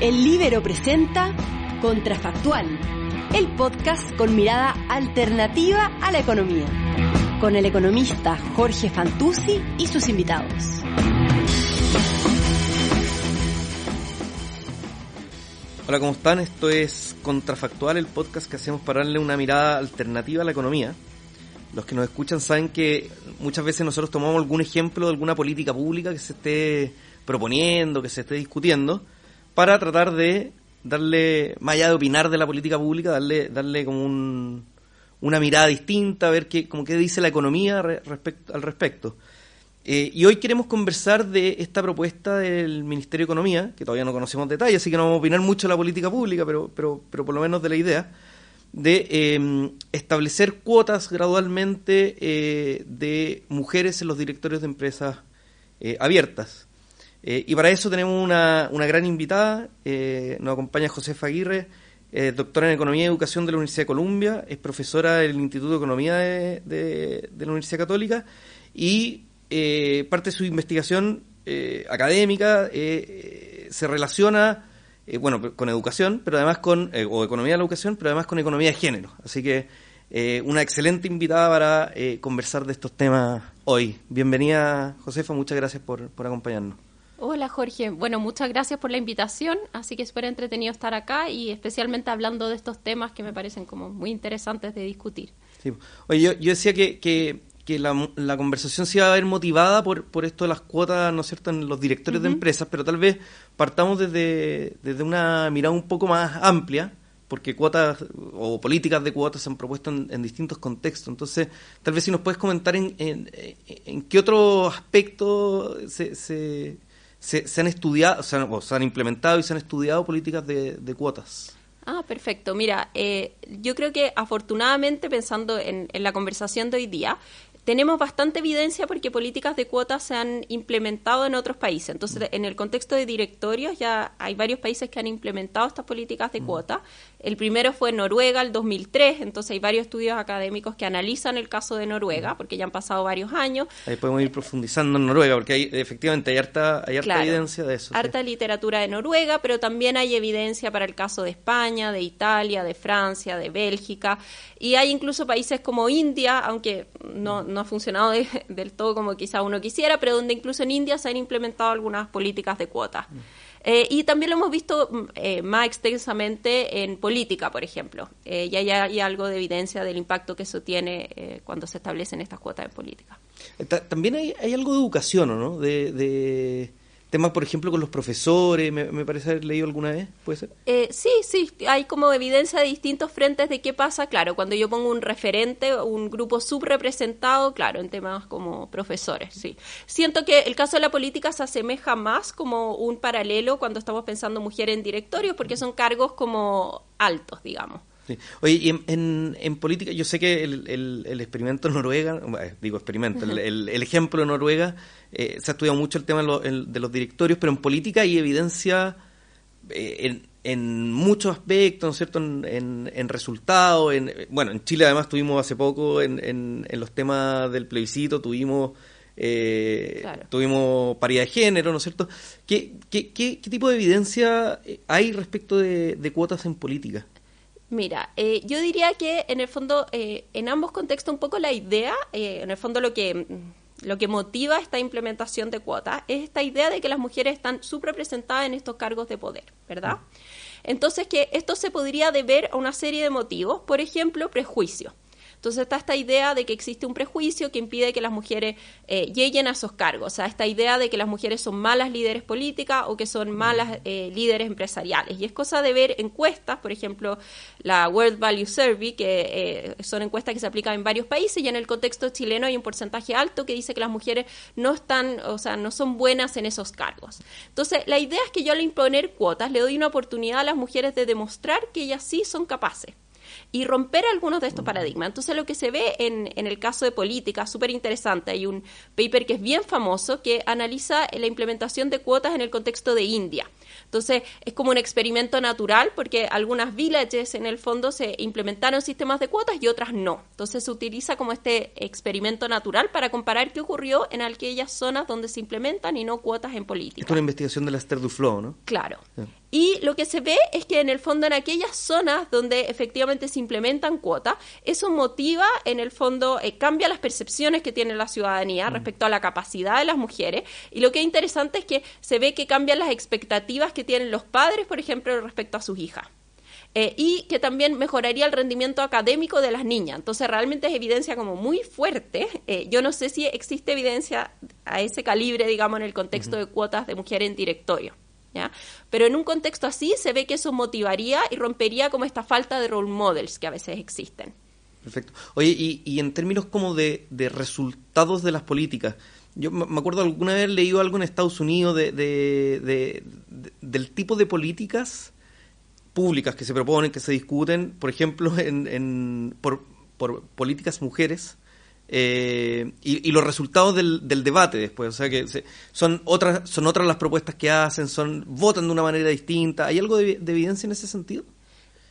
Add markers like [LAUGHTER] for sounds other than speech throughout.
El Libero presenta Contrafactual, el podcast con mirada alternativa a la economía, con el economista Jorge Fantuzzi y sus invitados. Hola, ¿cómo están? Esto es Contrafactual, el podcast que hacemos para darle una mirada alternativa a la economía. Los que nos escuchan saben que muchas veces nosotros tomamos algún ejemplo de alguna política pública que se esté proponiendo, que se esté discutiendo, para tratar de darle, más allá de opinar de la política pública, darle, darle como un, una mirada distinta, ver qué, como qué dice la economía al respecto. Eh, y hoy queremos conversar de esta propuesta del Ministerio de Economía, que todavía no conocemos detalles, así que no vamos a opinar mucho de la política pública, pero, pero, pero por lo menos de la idea, de eh, establecer cuotas gradualmente eh, de mujeres en los directorios de empresas abiertas. Eh, y para eso tenemos una, una gran invitada, eh, nos acompaña Josefa Aguirre, eh, doctora en Economía y Educación de la Universidad de Columbia, es profesora del Instituto de Economía de, la Universidad Católica y parte de su investigación académica se relaciona bueno, con educación, pero además con, o economía de la educación, pero además con economía de género. Así que una excelente invitada para conversar de estos temas hoy. Bienvenida, Josefa, muchas gracias por, por acompañarnos. Hola Jorge, bueno, muchas gracias por la invitación, así que súper entretenido estar acá y especialmente hablando de estos temas que me parecen como muy interesantes de discutir. Sí. Oye, yo, yo decía que, que, que la, la, conversación se iba a ver motivada por, por esto de las cuotas, ¿no es cierto?, en los directores de empresas, pero tal vez partamos desde, desde una mirada un poco más amplia, porque cuotas o políticas de cuotas se han propuesto en, distintos contextos. Entonces, tal vez si nos puedes comentar en, en, en qué otro aspecto se, se se, han estudiado, se han, se han, implementado y se han estudiado políticas de, de cuotas. Ah, perfecto. Mira, eh, yo creo que afortunadamente, pensando en, en, la conversación de hoy día, tenemos bastante evidencia porque políticas de cuotas se han implementado en otros países. Entonces, en el contexto de directorios ya hay varios países que han implementado estas políticas de mm. cuotas. El primero fue Noruega, el 2003. Entonces, hay varios estudios académicos que analizan el caso de Noruega, mm. porque ya han pasado varios años. Ahí podemos ir profundizando en Noruega, porque hay, efectivamente hay harta, hay harta evidencia de eso. Harta literatura de Noruega, pero también hay evidencia para el caso de España, de Italia, de Francia, de Bélgica. Y hay incluso países como India, aunque no no ha funcionado [LAUGHS] del todo como quizá uno quisiera, pero donde incluso en India se han implementado algunas políticas de cuotas. Eh, y también lo hemos visto mm, eh, más extensamente en política, por ejemplo. Eh, ya hay, algo de evidencia del impacto que eso tiene cuando se establecen estas cuotas en política. También hay, algo de educación, ¿no? de temas, por ejemplo, con los profesores, me, parece haber leído alguna vez, ¿puede ser? Eh, sí, sí, hay como evidencia de distintos frentes de qué pasa, claro, cuando yo pongo un referente, un grupo subrepresentado, claro, en temas como profesores, sí. Siento que el caso de la política se asemeja más como un paralelo cuando estamos pensando mujeres en directorios, porque son cargos como altos, digamos. Oye, y en, en, política, yo sé que el, el, experimento en Noruega, digo experimento, el, el, ejemplo de Noruega, eh, se ha estudiado mucho el tema de, los directorios, pero en política hay evidencia eh, en, en, muchos aspectos, ¿no es cierto?, en, en, resultados. En, bueno, en Chile además tuvimos hace poco, en, en, los temas del plebiscito, tuvimos... Eh, tuvimos paridad de género, ¿no es cierto? ¿Qué, qué, qué, tipo de evidencia hay respecto de, de cuotas en política? Mira, eh, yo diría que en el fondo, eh, en ambos contextos, un poco la idea, eh, en el fondo lo que, lo que motiva esta implementación de cuotas es esta idea de que las mujeres están subrepresentadas en estos cargos de poder, ¿verdad? Entonces, que esto se podría deber a una serie de motivos, por ejemplo, prejuicios. Entonces está esta idea de que existe un prejuicio que impide que las mujeres eh, lleguen a esos cargos, o sea, esta idea de que las mujeres son malas líderes políticas o que son malas eh, líderes empresariales. Y es cosa de ver encuestas, por ejemplo, la World Value Survey, que eh, son encuestas que se aplican en varios países y en el contexto chileno hay un porcentaje alto que dice que las mujeres no están, o sea, no son buenas en esos cargos. Entonces, la idea es que yo al imponer cuotas le doy una oportunidad a las mujeres de demostrar que ellas sí son capaces y romper algunos de estos paradigmas. Entonces, lo que se ve en, en el caso de política, súper interesante, hay un paper que es bien famoso que analiza la implementación de cuotas en el contexto de India. Entonces, es como un experimento natural porque algunas villages en el fondo se implementaron sistemas de cuotas y otras no. Entonces, se utiliza como este experimento natural para comparar qué ocurrió en aquellas zonas donde se implementan y no cuotas en política. Es una investigación de la Esther Duflo, ¿no? Claro. Y lo que se ve es que en el fondo en aquellas zonas donde efectivamente se implementan cuotas, eso motiva, en el fondo, eh, cambia las percepciones que tiene la ciudadanía mm. respecto a la capacidad de las mujeres. Y lo que es interesante es que se ve que cambian las expectativas que tienen los padres, por ejemplo, respecto a sus hijas. Eh, y que también mejoraría el rendimiento académico de las niñas. Entonces realmente es evidencia como muy fuerte. Eh, yo no sé si existe evidencia a ese calibre, digamos, en el contexto de cuotas de mujeres en directorio. Pero en un contexto así se ve que eso motivaría y rompería como esta falta de role models que a veces existen. Perfecto. Oye, y, en términos como de, resultados de las políticas, yo me acuerdo alguna vez leído algo en Estados Unidos de, del tipo de políticas públicas que se proponen, que se discuten, por ejemplo, en, por, por políticas mujeres, eh, y, los resultados del, debate después, o sea que son otras son otras las propuestas que hacen, son votan de una manera distinta. ¿Hay algo de, evidencia en ese sentido?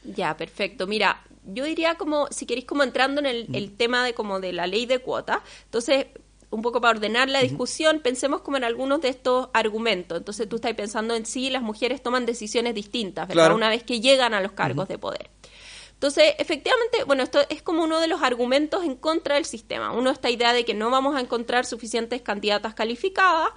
Ya, perfecto. Mira, yo diría como si queréis como entrando en el, mm. tema de como de la ley de cuota. Entonces, un poco para ordenar la discusión, pensemos como en algunos de estos argumentos. Entonces, tú estás pensando en si las mujeres toman decisiones distintas, ¿verdad? Una vez que llegan a los cargos de poder. Entonces, efectivamente, bueno, esto es como uno de los argumentos en contra del sistema. Uno, esta idea de que no vamos a encontrar suficientes candidatas calificadas,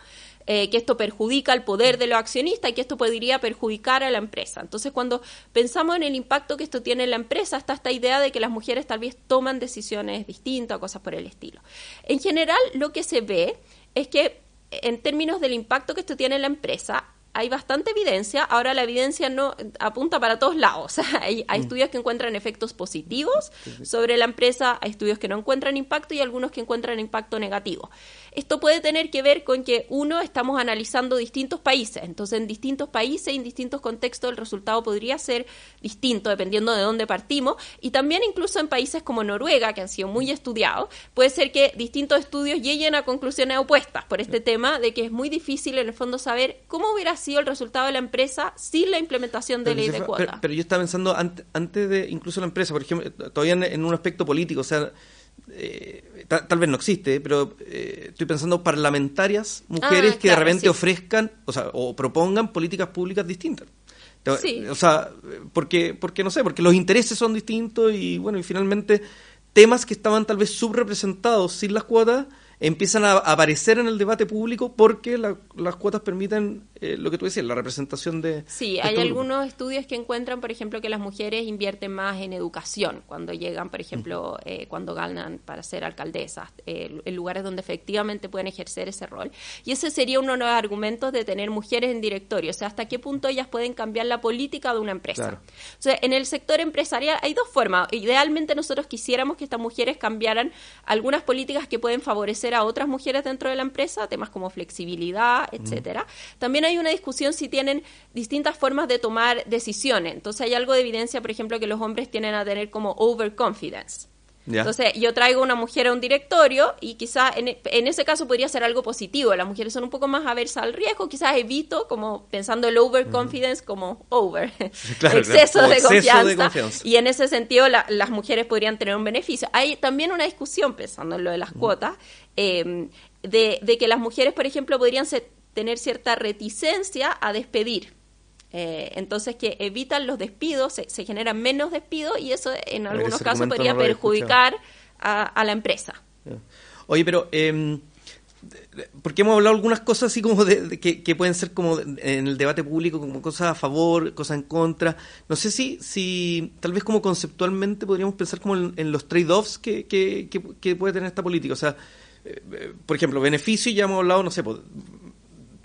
eh, que esto perjudica el poder de los accionistas y que esto podría perjudicar a la empresa. Entonces, cuando pensamos en el impacto que esto tiene en la empresa, está esta idea de que las mujeres tal vez toman decisiones distintas o cosas por el estilo. En general, lo que se ve es que en términos del impacto que esto tiene en la empresa, hay bastante evidencia. Ahora la evidencia no apunta para todos lados. [LAUGHS] hay, hay mm. estudios que encuentran efectos positivos sobre la empresa, hay estudios que no encuentran impacto y algunos que encuentran impacto negativo. Esto puede tener que ver con que, uno, estamos analizando distintos países. Entonces, en distintos países y en distintos contextos, el resultado podría ser distinto dependiendo de dónde partimos. Y también, incluso en países como Noruega, que han sido muy estudiados, puede ser que distintos estudios lleguen a conclusiones opuestas por este tema de que es muy difícil, en el fondo, saber cómo hubiera sido el resultado de la empresa sin la implementación de ley de cuota. Pero, yo estaba pensando antes, de incluso la empresa, por ejemplo, todavía en un aspecto político, o sea eh, tal, vez no existe, pero eh, estoy pensando parlamentarias, mujeres ah, que de repente ofrezcan, o sea, o propongan políticas públicas distintas. O sea, porque, porque no sé, porque los intereses son distintos y bueno, y finalmente temas que estaban tal vez subrepresentados sin las cuotas empiezan a aparecer en el debate público porque las cuotas permiten eh, lo que tú decías, la representación de... Sí, hay algunos estudios que encuentran, por ejemplo, que las mujeres invierten más en educación cuando llegan, por ejemplo, eh, cuando ganan para ser alcaldesas, eh, en lugares donde efectivamente pueden ejercer ese rol. Y ese sería uno de los argumentos de tener mujeres en directorio, o sea, hasta qué punto ellas pueden cambiar la política de una empresa. O sea, en el sector empresarial hay dos formas. Idealmente nosotros quisiéramos que estas mujeres cambiaran algunas políticas que pueden favorecer a otras mujeres dentro de la empresa, temas como flexibilidad, etcétera. También hay una discusión si tienen distintas formas de tomar decisiones. Entonces hay algo de evidencia, por ejemplo, que los hombres tienen a tener como overconfidence. Entonces, yo traigo una mujer a un directorio y quizás en, en, ese caso podría ser algo positivo. Las mujeres son un poco más aversas al riesgo, quizás evito, como pensando el overconfidence como over, [LAUGHS] exceso, de, confianza. Y en ese sentido, las mujeres podrían tener un beneficio. Hay también una discusión, pensando en lo de las cuotas, eh, de, que las mujeres, por ejemplo, podrían tener cierta reticencia a despedir. Eh, entonces que evitan los despidos, se, generan menos despidos y eso en algunos casos podría perjudicar a, la empresa. Oye, pero eh, porque hemos hablado algunas cosas así como de, que, pueden ser como en el debate público como cosas a favor, cosas en contra. No sé si, si tal vez como conceptualmente podríamos pensar como en, los trade-offs que, que, que, puede tener esta política. O sea, eh, por ejemplo, beneficio, ya hemos hablado, no sé,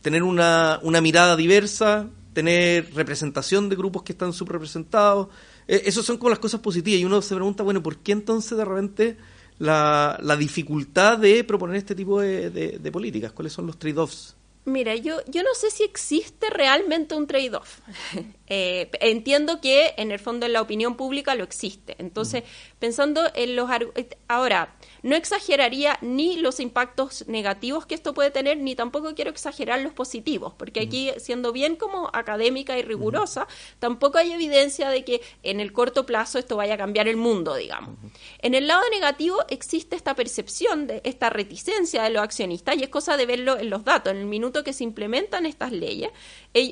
tener una, una mirada diversa, tener representación de grupos que están subrepresentados. Eh, esas son como las cosas positivas. Y uno se pregunta, bueno, ¿por qué entonces de repente la, la dificultad de proponer este tipo de, de, políticas? ¿Cuáles son los trade-offs? Mira, yo, yo no sé si existe realmente un trade-off. Eh, entiendo que en el fondo en la opinión pública lo existe. Entonces, pensando en los... Ahora, no exageraría ni los impactos negativos que esto puede tener, ni tampoco quiero exagerar los positivos, porque aquí, siendo bien como académica y rigurosa, tampoco hay evidencia de que en el corto plazo esto vaya a cambiar el mundo, digamos. En el lado negativo existe esta percepción de esta reticencia de los accionistas y es cosa de verlo en los datos. En el minuto que se implementan estas leyes,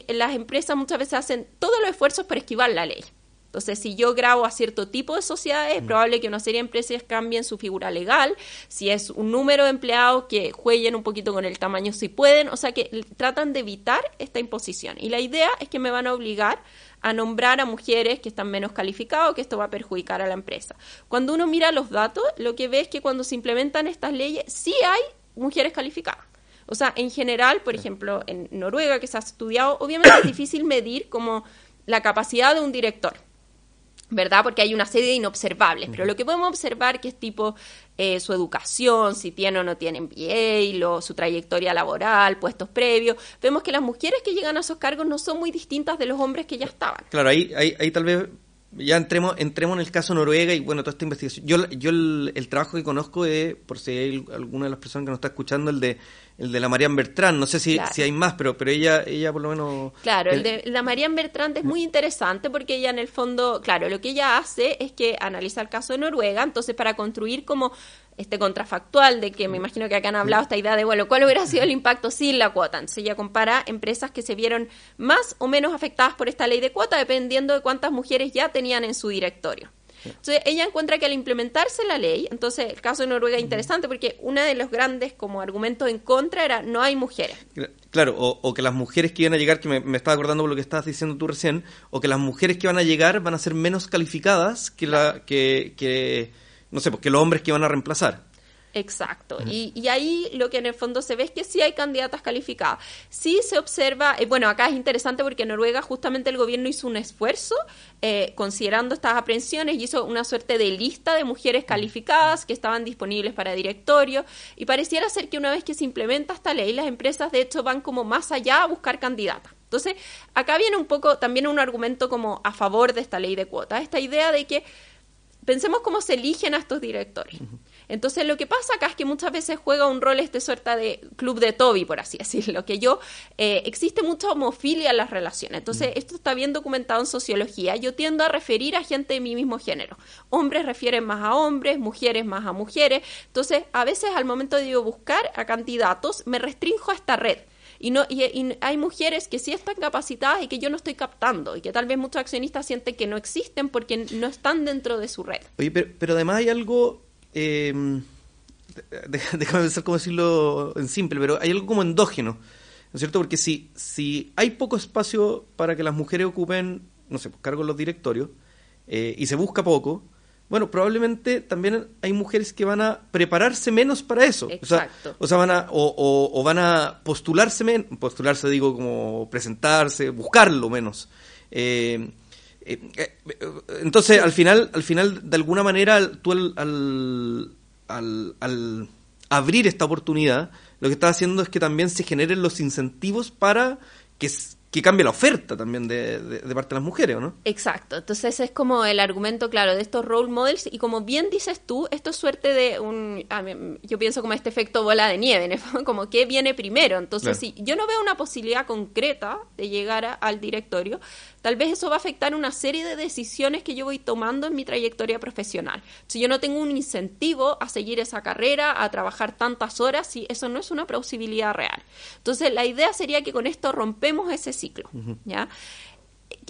las empresas muchas veces hacen todos los esfuerzos para esquivar la ley. Entonces, si yo grabo a cierto tipo de sociedades, es mm. probable que una serie de empresas cambien su figura legal, si es un número de empleados que jueguen un poquito con el tamaño si pueden, o sea que tratan de evitar esta imposición. Y la idea es que me van a obligar a nombrar a mujeres que están menos calificadas, que esto va a perjudicar a la empresa. Cuando uno mira los datos, lo que ve es que cuando se implementan estas leyes, sí hay mujeres calificadas. O sea, en general, por ejemplo, en Noruega, que se ha estudiado, obviamente es difícil medir como la capacidad de un director. ¿verdad? Porque hay una serie de inobservables, pero lo que podemos observar que es tipo eh, su educación, si tiene o no tiene MBA, lo, su trayectoria laboral, puestos previos, vemos que las mujeres que llegan a esos cargos no son muy distintas de los hombres que ya estaban. Claro, ahí, ahí, ahí tal vez ya entremos, entremos en el caso Noruega y bueno, toda esta investigación. Yo, yo el, trabajo que conozco es, por si hay alguna de las personas que nos está escuchando, el de el de la Marianne Bertrand. No sé si, si hay más, pero, pero ella, ella por lo menos. Claro, el, de la Marianne Bertrand es muy interesante porque ella en el fondo, claro, lo que ella hace es que analiza el caso de Noruega, entonces para construir como este contrafactual de que me imagino que acá han hablado esta idea de, bueno, ¿cuál hubiera sido el impacto sin la cuota? Entonces ella compara empresas que se vieron más o menos afectadas por esta ley de cuota dependiendo de cuántas mujeres ya tenían en su directorio. Entonces ella encuentra que al implementarse la ley, entonces el caso de Noruega es interesante porque uno de los grandes como argumentos en contra era no hay mujeres. Claro, o, que las mujeres que iban a llegar, que me, estaba acordando por lo que estabas diciendo tú recién, o que las mujeres que van a llegar van a ser menos calificadas que la que, que no sé, porque los hombres que van a reemplazar. Exacto. y, ahí lo que en el fondo se ve es que sí hay candidatas calificadas. Sí se observa, eh, bueno, acá es interesante porque en Noruega justamente el gobierno hizo un esfuerzo eh, considerando estas aprehensiones y hizo una suerte de lista de mujeres calificadas que estaban disponibles para directorio y pareciera ser que una vez que se implementa esta ley, las empresas de hecho van como más allá a buscar candidatas. Entonces, acá viene un poco también un argumento como a favor de esta ley de cuotas, esta idea de que pensemos cómo se eligen a estos directores. Entonces lo que pasa acá es que muchas veces juega un rol este suerte de club de Toby, por así [LAUGHS] decirlo, que yo, eh, existe mucha homofilia en las relaciones. Entonces mm. esto está bien documentado en sociología. Yo tiendo a referir a gente de mi mismo género. Hombres refieren más a hombres, mujeres más a mujeres. Entonces a veces al momento de buscar a candidatos me restrinjo a esta red. Y, no, y, hay mujeres que sí están capacitadas y que yo no estoy captando y que tal vez muchos accionistas sienten que no existen porque no están dentro de su red. Oye, pero, pero además hay algo eh, [LAUGHS] déjame pensar cómo decirlo en simple, pero hay algo como endógeno, ¿no es cierto? Porque si, si hay poco espacio para que las mujeres ocupen, no sé, pues, cargos en los directorios, eh, y se busca poco, bueno, probablemente también hay mujeres que van a prepararse menos para eso. Exacto. O sea, van a, o, van a postularse menos, postularse digo como presentarse, buscarlo menos. Eh, entonces, al final, al final, de alguna manera, tú al, al, abrir esta oportunidad, lo que estás haciendo es que también se generen los incentivos para que, que cambie la oferta también de, de, parte de las mujeres, ¿no? Exacto. Entonces es como el argumento, claro, de estos role models y como bien dices tú, esto es suerte de un, yo pienso como este efecto bola de nieve, [LAUGHS] como que viene primero. Entonces, si yo no veo una posibilidad concreta de llegar al directorio, tal vez eso va a afectar una serie de decisiones que yo voy tomando en mi trayectoria profesional. Si yo no tengo un incentivo a seguir esa carrera, a trabajar tantas horas, si eso no es una posibilidad real. Entonces, la idea sería que con esto rompemos ese ciclo, ¿ya?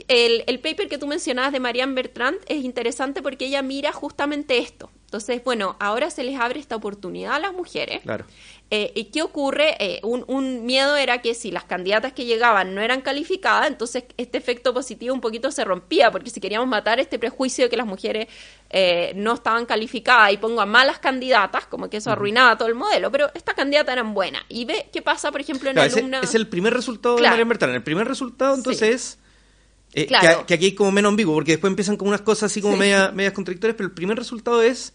El, el, paper que tú mencionabas de Marianne Bertrand es interesante porque ella mira justamente esto. Entonces, bueno, ahora se les abre esta oportunidad a las mujeres. Claro. Eh, ¿Y qué ocurre? Eh, un, miedo era que si las candidatas que llegaban no eran calificadas, entonces este efecto positivo un poquito se rompía, porque si queríamos matar este prejuicio de que las mujeres eh, no estaban calificadas y pongo a malas candidatas, como que eso arruinaba todo el modelo, pero estas candidatas eran buenas. Y ve qué pasa, por ejemplo, en claro, alumna... Es el primer resultado de María Bertrand. El primer resultado, entonces, es... que, aquí hay como menos ambiguo, porque después empiezan con unas cosas así como medias contradictorias, pero el primer resultado es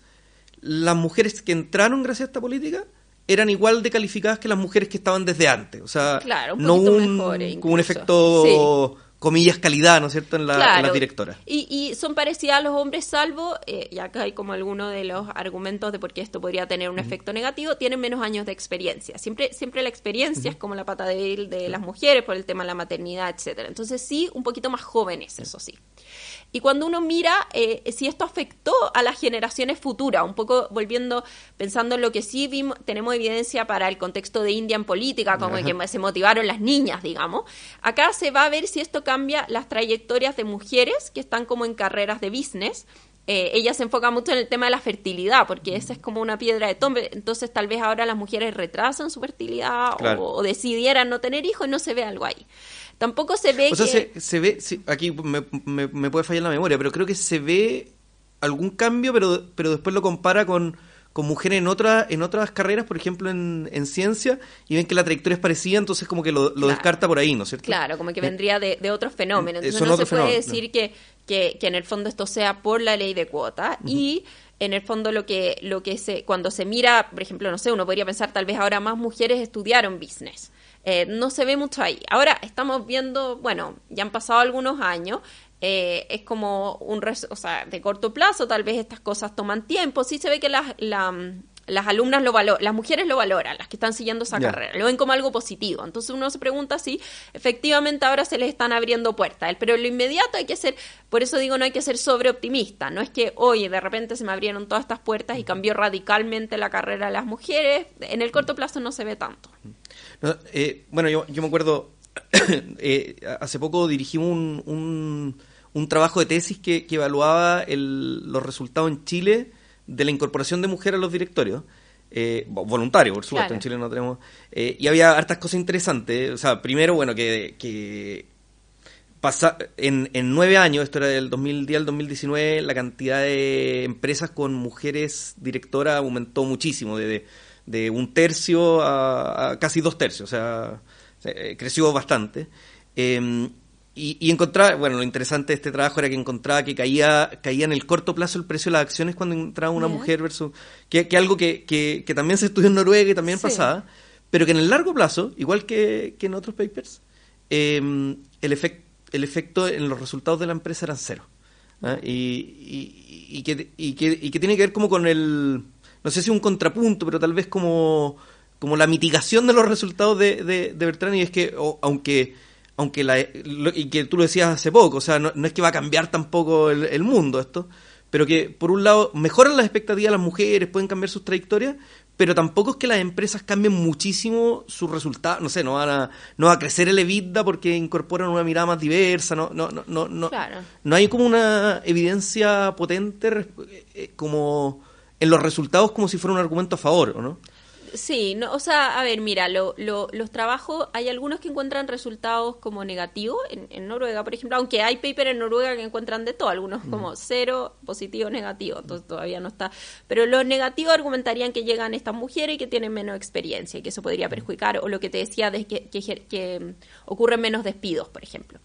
las mujeres que entraron gracias a esta política eran igual de calificadas que las mujeres que estaban desde antes. O sea, no un, un efecto comillas, calidad, ¿no es cierto?, en, la, las directoras. Y, y, son parecidas a los hombres, salvo, eh, y acá hay como alguno de los argumentos de por qué esto podría tener un efecto negativo, tienen menos años de experiencia. Siempre, siempre la experiencia es como la pata de, de las mujeres por el tema de la maternidad, etcétera. Entonces sí, un poquito más jóvenes, eso sí. Y cuando uno mira eh, si esto afectó a las generaciones futuras, un poco volviendo, pensando en lo que sí vimos, tenemos evidencia para el contexto de India en política, como que se motivaron las niñas, digamos, acá se va a ver si esto cambia las trayectorias de mujeres que están como en carreras de business. Eh, ella se enfoca mucho en el tema de la fertilidad, porque esa es como una piedra de tombe. Entonces, tal vez ahora las mujeres retrasan su fertilidad o, decidieran no tener hijos y no se ve algo ahí. Tampoco se ve o sea, se, ve, aquí me, me, puede fallar la memoria, pero creo que se ve algún cambio, pero, pero después lo compara con, con mujeres en, otra, en otras carreras, por ejemplo en, en ciencia, y ven que la trayectoria es parecida, entonces como que lo, descarta por ahí, ¿no es cierto? Claro, como que eh, vendría de, de otros fenómenos. Eh, entonces no se puede decir que, que, que, en el fondo esto sea por la ley de cuota y en el fondo lo que lo que se cuando se mira por ejemplo no sé uno podría pensar tal vez ahora más mujeres estudiaron business eh, no se ve mucho ahí. Ahora estamos viendo, bueno, ya han pasado algunos años, eh, es como un, o sea, de corto plazo, tal vez estas cosas toman tiempo, sí se ve que las, las alumnas lo valoran, las mujeres lo valoran, las que están siguiendo esa carrera, lo ven como algo positivo. Entonces uno se pregunta si efectivamente ahora se les están abriendo puertas. Pero en lo inmediato hay que ser, por eso digo, no hay que ser sobreoptimista. No es que, oye, de repente se me abrieron todas estas puertas y cambió radicalmente la carrera de las mujeres. En el corto plazo no se ve tanto. Eh, bueno, yo, yo, me acuerdo, [COUGHS] eh, hace poco dirigimos un, un, trabajo de tesis que, evaluaba los resultados en Chile de la incorporación de mujeres a los directorios. Eh, voluntario, por supuesto, en Chile no tenemos. Eh, y había hartas cosas interesantes. O sea, primero, bueno, que, que pasa, en, en nueve años, esto era del 2010 al 2019, la cantidad de empresas con mujeres directoras aumentó muchísimo, de, de un tercio a, casi dos tercios, o sea, eh, creció bastante. Em, y, y encontraba, bueno, lo interesante de este trabajo era que encontraba que caía, caía en el corto plazo el precio de las acciones cuando entraba una mujer versus, que, que algo que, que, que, también se estudió en Noruega y también pasaba, pero que en el largo plazo, igual que, que en otros papers, em, el, efecto el efecto en los resultados de la empresa eran cero. ¿ah? Y, y, y, que, y, que, y que tiene que ver como con el no sé si un contrapunto, pero tal vez como, como la mitigación de los resultados de, de, Bertrand, y es que, aunque, aunque la, y que tú lo decías hace poco, o sea, no, es que va a cambiar tampoco el, mundo esto, pero que por un lado mejoran las expectativas de las mujeres, pueden cambiar sus trayectorias, pero tampoco es que las empresas cambien muchísimo sus resultados, no sé, no van a, no va a crecer el EBITDA porque incorporan una mirada más diversa, no, no, no, no, no, no hay como una evidencia potente eh, como en los resultados como si fuera un argumento a favor, ¿o no? Sí, no, o sea, a ver, mira, lo, los trabajos, hay algunos que encuentran resultados como negativos en, Noruega, por ejemplo, aunque hay paper en Noruega que encuentran de todo, algunos mm. como cero, positivo, negativo, entonces todavía no está. Pero los negativos argumentarían que llegan estas mujeres y que tienen menos experiencia y que eso podría perjudicar, o lo que te decía de que, que, mm, ocurren menos despidos, por ejemplo.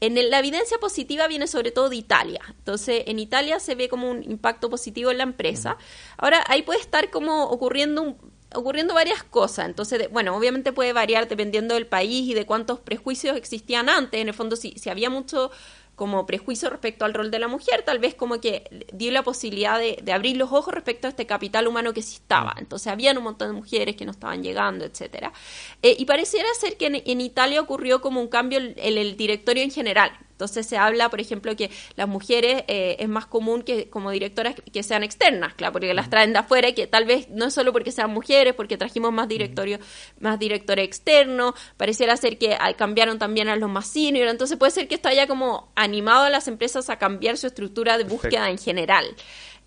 En la evidencia positiva viene sobre todo de Italia. Entonces, en Italia se ve como un impacto positivo en la empresa. Ahora, ahí puede estar como ocurriendo un, ocurriendo varias cosas. Entonces, bueno, obviamente puede variar dependiendo del país y de cuántos prejuicios existían antes. En el fondo, si, si había mucho como prejuicio respecto al rol de la mujer, tal vez como que dio la posibilidad de, abrir los ojos respecto a este capital humano que sí estaba. Mm. Entonces, habían un montón de mujeres que no estaban llegando, etcétera. Eh, y pareciera ser que en, Italia ocurrió como un cambio en el directorio en general. Entonces se habla, por ejemplo, que las mujeres eh, es más común que como directoras que sean externas, claro, porque las traen de afuera y que tal vez no es solo porque sean mujeres, porque trajimos más directorio, más directores externos, pareciera ser que cambiaron también a los más senior, entonces puede ser que esto haya como animado a las empresas a cambiar su estructura de búsqueda en general.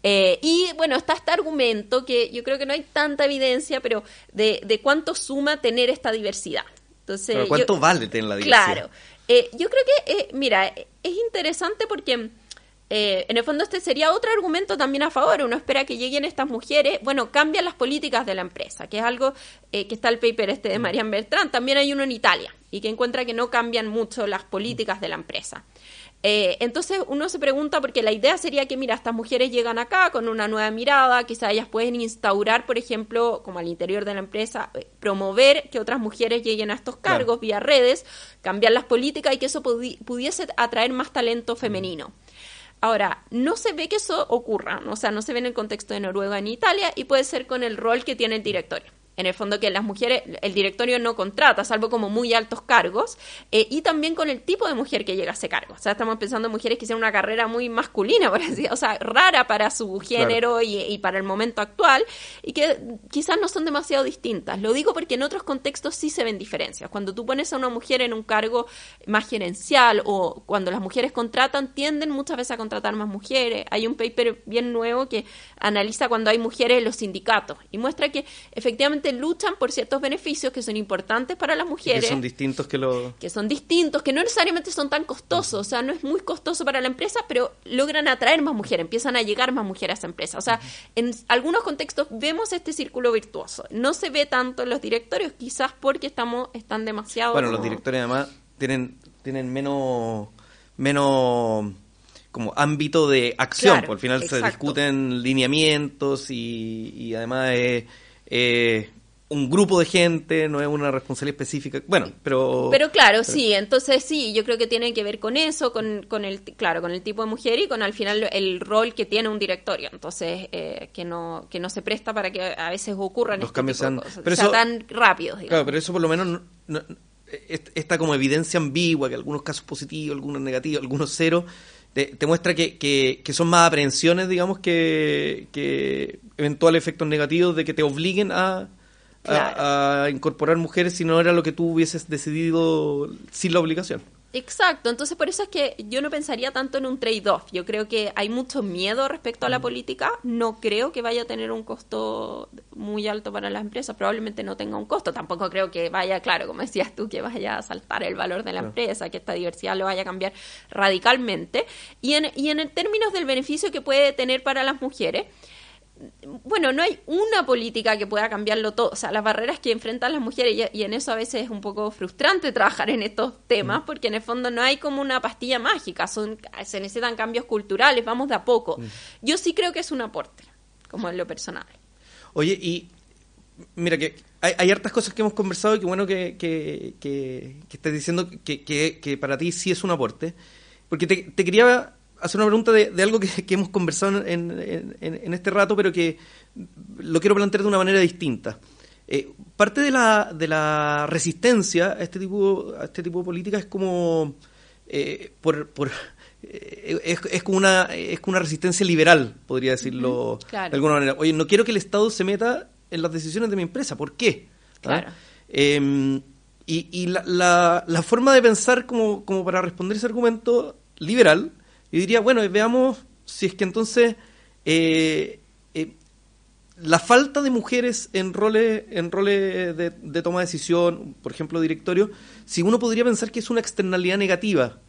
Eh, y bueno, está este argumento que yo creo que no hay tanta evidencia, pero de, de cuánto suma tener esta diversidad. Entonces, ¿Pero ¿Cuánto vale tener la diversidad? Claro. Eh, yo creo que, eh, mira, es interesante porque eh, en el fondo este sería otro argumento también a favor. Uno espera que lleguen estas mujeres, bueno, cambian las políticas de la empresa, que es algo que está el paper este de Marian Bertrand. También hay uno en Italia y que encuentra que no cambian mucho las políticas de la empresa. Eh, entonces uno se pregunta, porque la idea sería que, mira, estas mujeres llegan acá con una nueva mirada, quizá ellas pueden instaurar, por ejemplo, como al interior de la empresa, eh, promover que otras mujeres lleguen a estos cargos vía redes, cambiar las políticas y que eso pudiese atraer más talento femenino. Ahora, no se ve que eso ocurra, o sea, no se ve en el contexto de Noruega ni Italia y puede ser con el rol que tiene el directorio en el fondo que las mujeres, el directorio no contrata, salvo como muy altos cargos, eh, y también con el tipo de mujer que llega a ese cargo. O sea, estamos pensando en mujeres que hicieron una carrera muy masculina, [LAUGHS] por así o sea, rara para su género y, para el momento actual, y que quizás no son demasiado distintas. Lo digo porque en otros contextos sí se ven diferencias. Cuando tú pones a una mujer en un cargo más gerencial o cuando las mujeres contratan, tienden muchas veces a contratar más mujeres. Hay un paper bien nuevo que analiza cuando hay mujeres en los sindicatos y muestra que efectivamente luchan por ciertos beneficios que son importantes para las mujeres. que son distintos que los... Que son distintos, que no necesariamente son tan costosos, o sea, no es muy costoso para la empresa, pero logran atraer más mujeres, empiezan a llegar más mujeres a esa empresa. O sea, en algunos contextos vemos este círculo virtuoso. No se ve tanto en los directorios, quizás porque estamos están demasiado... Bueno, los directorios además tienen, tienen menos... menos como ámbito de acción, por al final se discuten lineamientos y, y además un grupo de gente, no es una responsabilidad específica. Bueno, pero... Pero claro, sí, entonces sí, yo creo que tiene que ver con eso, con, con el, claro, con el tipo de mujer y con al final el rol que tiene un directorio. Entonces, eh, que no que no se presta para que a veces ocurran Los este cambios sean, pero sea, tan rápidos. Claro, pero eso por lo menos esta como evidencia ambigua, que algunos casos positivos, algunos negativos, algunos cero, te, muestra que, que, que, son más aprehensiones, digamos, que, que eventuales efectos negativos de que te obliguen a a, incorporar mujeres si no era lo que tú hubieses decidido sin la obligación. Exacto, entonces por eso es que yo no pensaría tanto en un trade-off. Yo creo que hay mucho miedo respecto a la política. No creo que vaya a tener un costo muy alto para las empresas. Probablemente no tenga un costo. Tampoco creo que vaya, claro, como decías tú, que vaya a saltar el valor de la empresa, que esta diversidad lo vaya a cambiar radicalmente. Y en, y en términos del beneficio que puede tener para las mujeres, bueno, no hay una política que pueda cambiarlo todo. O sea, las barreras que enfrentan las mujeres, y, en eso a veces es un poco frustrante trabajar en estos temas, mm. porque en el fondo no hay como una pastilla mágica, son, se necesitan cambios culturales, vamos de a poco. Mm. Yo sí creo que es un aporte, como en lo personal. Oye, y mira que hay, hartas cosas que hemos conversado y que bueno que, que, que, estés diciendo que, que, para ti sí es un aporte. Porque te, te quería hacer una pregunta de, algo que, hemos conversado en, este rato, pero que lo quiero plantear de una manera distinta. Eh, parte de la, de la resistencia a este tipo, a este tipo de política es como eh, por, por eh, es, es, como una es como una resistencia liberal, podría decirlo de alguna manera. Oye, no quiero que el Estado se meta en las decisiones de mi empresa. ¿Por qué? ¿Ah? Claro. Em, y, y la, la, la, forma de pensar como, como para responder ese argumento liberal y diría, bueno, veamos si es que entonces eh, eh, la falta de mujeres en roles, en roles de, toma de decisión, por ejemplo, directorio, si uno podría pensar que es una externalidad negativa,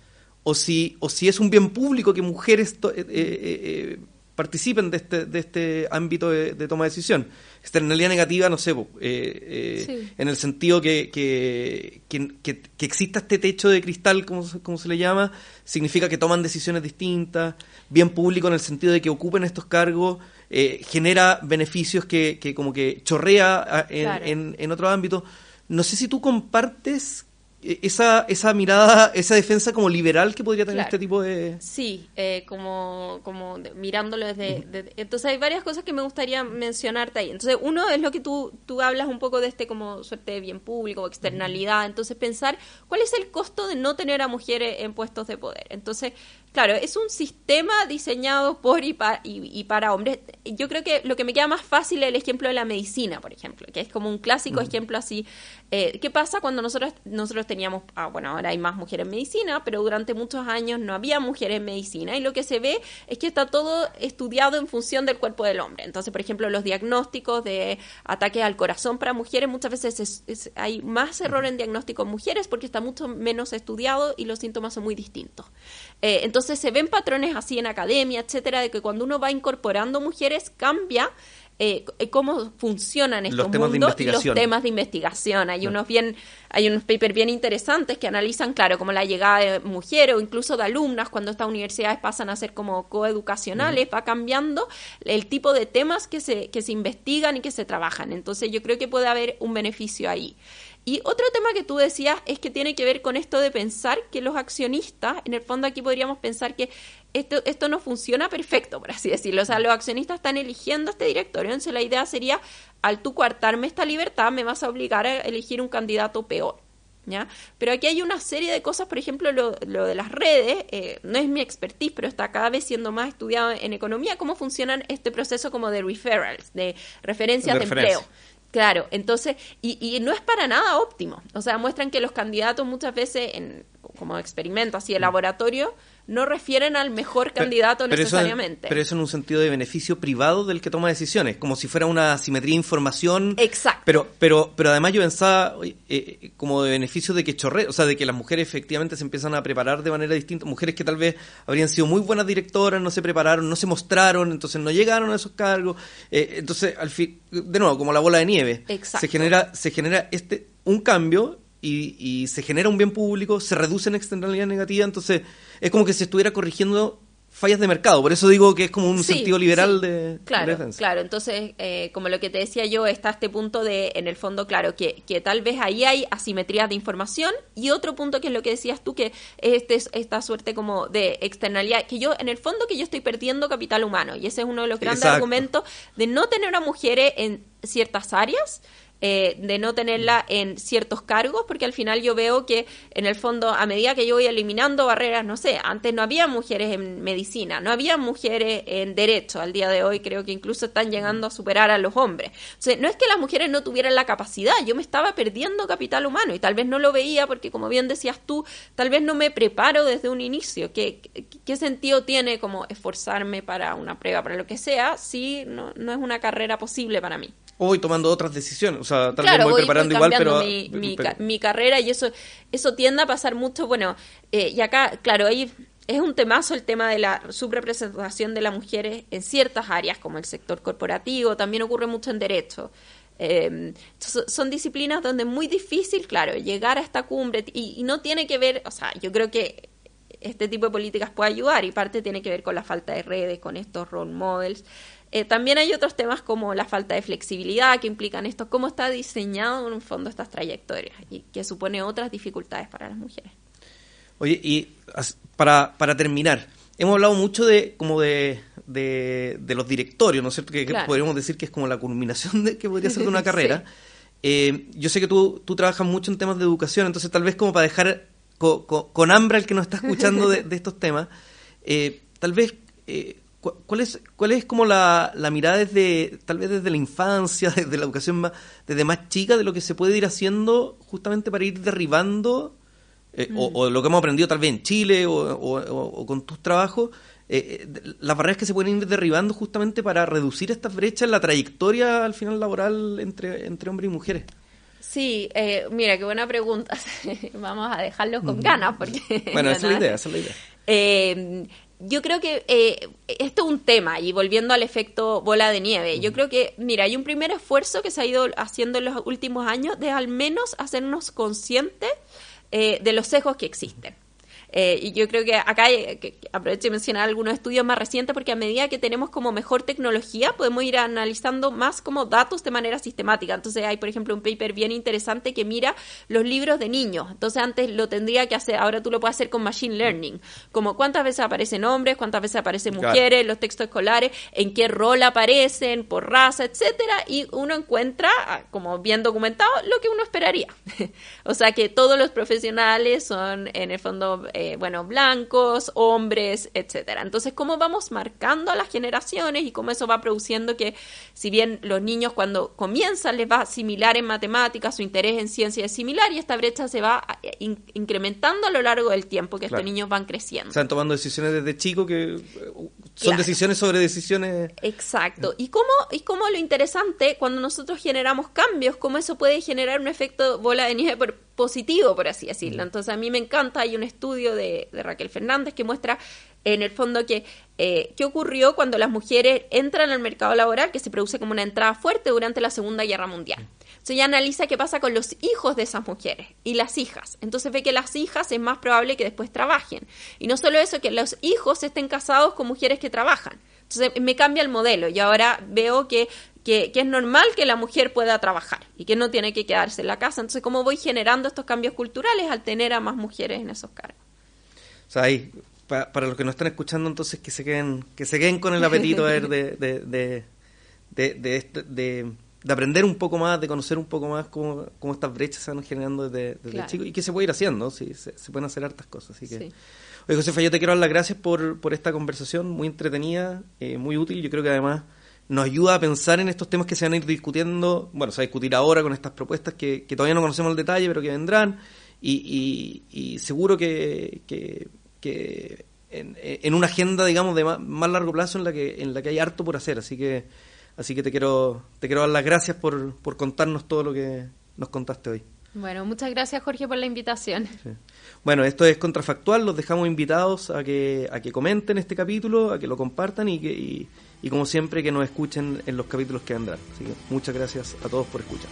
o si, o si es un bien público que mujeres eh, participen de este, de este ámbito de, toma de decisión. Externalidad negativa, no sé, en el sentido que, que, que, exista este techo de cristal, como, como se le llama, significa que toman decisiones distintas, bien público en el sentido de que ocupen estos cargos, eh, genera beneficios que, que, como que chorrea en, en, en otro ámbito. No sé si tú compartes esa, esa mirada, esa defensa como liberal que podría tener este tipo de... Sí, eh, como, como mirándolo desde, Entonces hay varias cosas que me gustaría mencionarte ahí. Entonces uno es lo que tú, tú hablas un poco de este como suerte de bien público, externalidad. Entonces pensar cuál es el costo de no tener a mujeres en puestos de poder. Entonces Claro, es un sistema diseñado por y, y, para hombres. Yo creo que lo que me queda más fácil es el ejemplo de la medicina, por ejemplo, que es como un clásico ejemplo así. Eh, ¿Qué pasa cuando nosotros, nosotros teníamos, ah, bueno, ahora hay más mujeres en medicina, pero durante muchos años no había mujeres en medicina y lo que se ve es que está todo estudiado en función del cuerpo del hombre. Entonces, por ejemplo, los diagnósticos de ataques al corazón para mujeres, muchas veces hay más error en diagnóstico en mujeres porque está mucho menos estudiado y los síntomas son muy distintos. Eh, entonces se ven patrones así en academia, etcétera, de que cuando uno va incorporando mujeres cambia eh, cómo funcionan estos Los temas de mundos y los temas de investigación. Hay unos bien, hay unos papers bien interesantes que analizan, claro, como la llegada de mujeres o incluso de alumnas cuando estas universidades pasan a ser como coeducacionales, va cambiando el tipo de temas que se, que se investigan y que se trabajan. Entonces yo creo que puede haber un beneficio ahí. Y otro tema que tú decías es que tiene que ver con esto de pensar que los accionistas, en el fondo aquí podríamos pensar que esto, esto no funciona perfecto, por así decirlo. O sea, los accionistas están eligiendo este directorio, entonces la idea sería, al tú coartarme esta libertad, me vas a obligar a elegir un candidato peor. ¿Ya? Pero aquí hay una serie de cosas, por ejemplo, lo, lo de las redes, eh, no es mi expertise, pero está cada vez siendo más estudiado en economía, cómo funcionan este proceso como de referrals, de referencias de, De referencia. empleo. Claro, entonces, y, y no es para nada óptimo. O sea, muestran que los candidatos muchas veces, en, como experimento así de laboratorio, no refieren al mejor candidato Pero necesariamente. pero eso en un sentido de beneficio privado del que toma decisiones, como si fuera una asimetría de información. Exacto. Pero, pero, pero además yo pensaba oye, eh, como de beneficio de que chorre, o sea, de que las mujeres efectivamente se empiezan a preparar de manera distinta. Mujeres que tal vez habrían sido muy buenas directoras, no se prepararon, no se mostraron, entonces no llegaron a esos cargos. Eh, entonces, al fin, de nuevo, como la bola de nieve, Exacto. se genera, se genera este un cambio y, y se genera un bien público, se reducen externalidades negativas, entonces es como que se estuviera corrigiendo fallas de mercado. Por eso digo que es como un Sí, sentido liberal sí. de Claro, de claro. Entonces, eh, como lo que te decía yo, está este punto de, en el fondo, claro, que, que tal vez ahí hay asimetría de información y otro punto que es lo que decías tú, que este, es esta suerte como de externalidad, que yo, en el fondo, que yo estoy perdiendo capital humano y ese es uno de los grandes Exacto. argumentos de no tener a mujeres en ciertas áreas. Eh, de no tenerla en ciertos cargos, porque al final yo veo que en el fondo, a medida que yo voy eliminando barreras, no sé, antes no había mujeres en medicina, no había mujeres en derecho, al día de hoy creo que incluso están llegando a superar a los hombres. O sea, no es que las mujeres no tuvieran la capacidad, yo me estaba perdiendo capital humano y tal vez no lo veía porque, como bien decías tú, tal vez no me preparo desde un inicio. ¿Qué, qué, sentido tiene como esforzarme para una prueba, para lo que sea, si no, no es una carrera posible para mí? O voy tomando otras decisiones, sea, tal claro, vez voy, voy, preparando voy igual, pero, mi, mi, pero- ca- mi carrera y eso eso tiende a pasar mucho, bueno, eh, y acá, claro, ahí es un temazo el tema de la subrepresentación de las mujeres en ciertas áreas, como el sector corporativo, también ocurre mucho en derecho. Eh, so- son disciplinas donde es muy difícil, claro, llegar a esta cumbre y, y no tiene que ver, o sea, yo creo que este tipo de políticas puede ayudar y parte tiene que ver con la falta de redes, con estos role models. Eh, también hay otros temas como la falta de flexibilidad que implican esto, cómo está diseñado en un fondo estas trayectorias y que supone otras dificultades para las mujeres. Oye, y para, para terminar, hemos hablado mucho de como de, de, de los directorios, ¿no es cierto? Que, podríamos decir que es como la culminación de que podría ser de una [LAUGHS] Sí. carrera. Eh, yo sé que tú, tú trabajas mucho en temas de educación, entonces tal vez como para dejar co- co- con hambre al que nos está escuchando de, [LAUGHS] de estos temas, eh, tal vez... eh, ¿Cuál es, cuál es como la, la mirada desde, tal vez desde la infancia, [LAUGHS] desde la educación más, desde más chica, de lo que se puede ir haciendo justamente para ir derribando eh, o, o lo que hemos aprendido tal vez en Chile o, o- o- o con tus trabajos, eh, eh, las barreras que se pueden ir derribando justamente para reducir estas brechas en la trayectoria al final laboral entre, entre hombres y mujeres. Sí, eh, mira, qué buena pregunta. [LAUGHS] Vamos a dejarlo con ganas porque... Bueno, [LAUGHS] esa es la idea, esa es la idea. Eh, yo creo que eh, esto es un tema, y volviendo al efecto bola de nieve, yo creo que, mira, hay un primer esfuerzo que se ha ido haciendo en los últimos años de al menos hacernos conscientes eh, de los sesgos que existen. Eh, y yo creo que acá que- aprovecho de mencionar algunos estudios más recientes porque a medida que tenemos como mejor tecnología podemos ir analizando más como datos de manera sistemática. Entonces hay, por ejemplo, un paper bien interesante que mira los libros de niños. Entonces antes lo tendría que hacer, ahora tú lo puedes hacer con Machine Learning. Como cuántas veces aparecen hombres, cuántas veces aparecen Claro. mujeres, los textos escolares, en qué rol aparecen, por raza, etcétera, y uno encuentra, ah, como bien documentado, lo que uno esperaría. [LAUGHS] o sea que todos los profesionales son, en el fondo, eh, bueno, blancos, hombres, etcétera. Entonces, ¿cómo vamos marcando a las generaciones y cómo eso va produciendo que, si bien los niños cuando comienzan les va similar en matemáticas, su interés en ciencia es similar y esta brecha se va eh, in- incrementando a lo largo del tiempo que Claro. estos niños van creciendo. Están tomando decisiones desde chico que eh, son Claro. decisiones sobre decisiones. Exacto. ¿Y cómo, y cómo lo interesante, cuando nosotros generamos cambios, cómo eso puede generar un efecto bola de nieve por- positivo, por así decirlo? Entonces, a mí me encanta, hay un estudio de, de Raquel Fernández que muestra en el fondo que eh, qué ocurrió cuando las mujeres entran al mercado laboral, que se produce como una entrada fuerte durante la Segunda Guerra Mundial. Entonces ella analiza qué pasa con los hijos de esas mujeres y las hijas. Entonces ve que las hijas es más probable que después trabajen. Y no solo eso, que los hijos estén casados con mujeres que trabajan. Entonces me cambia el modelo y ahora veo que, que, es normal que la mujer pueda trabajar y que no tiene que quedarse en la casa. Entonces, ¿cómo voy generando estos cambios culturales al tener a más mujeres en esos cargos? O sea, ahí para los que nos están escuchando, entonces que se queden, que se queden con el apetito de, de, de, de, aprender un poco más, de conocer un poco más cómo, cómo estas brechas se van generando desde, desde chico y qué se puede ir haciendo, sí, se, pueden hacer hartas cosas. Así que, Oye, Josefa, yo te quiero dar las gracias por, por esta conversación muy entretenida, eh, muy útil. Yo creo que además nos ayuda a pensar en estos temas que se van a ir discutiendo, bueno, se va a discutir ahora con estas propuestas que, que todavía no conocemos el detalle, pero que vendrán. Y, y, y seguro que, que que en, una agenda, digamos, de más, largo plazo en la que en la que hay harto por hacer. Así que así que te quiero te quiero dar las gracias por, por contarnos todo lo que nos contaste hoy. Bueno, muchas gracias Jorge por la invitación. Bueno, esto es Contrafactual, los dejamos invitados a que, a que comenten este capítulo, a que lo compartan y, que, y, y como siempre que nos escuchen en los capítulos que vendrán. Así que muchas gracias a todos por escuchar.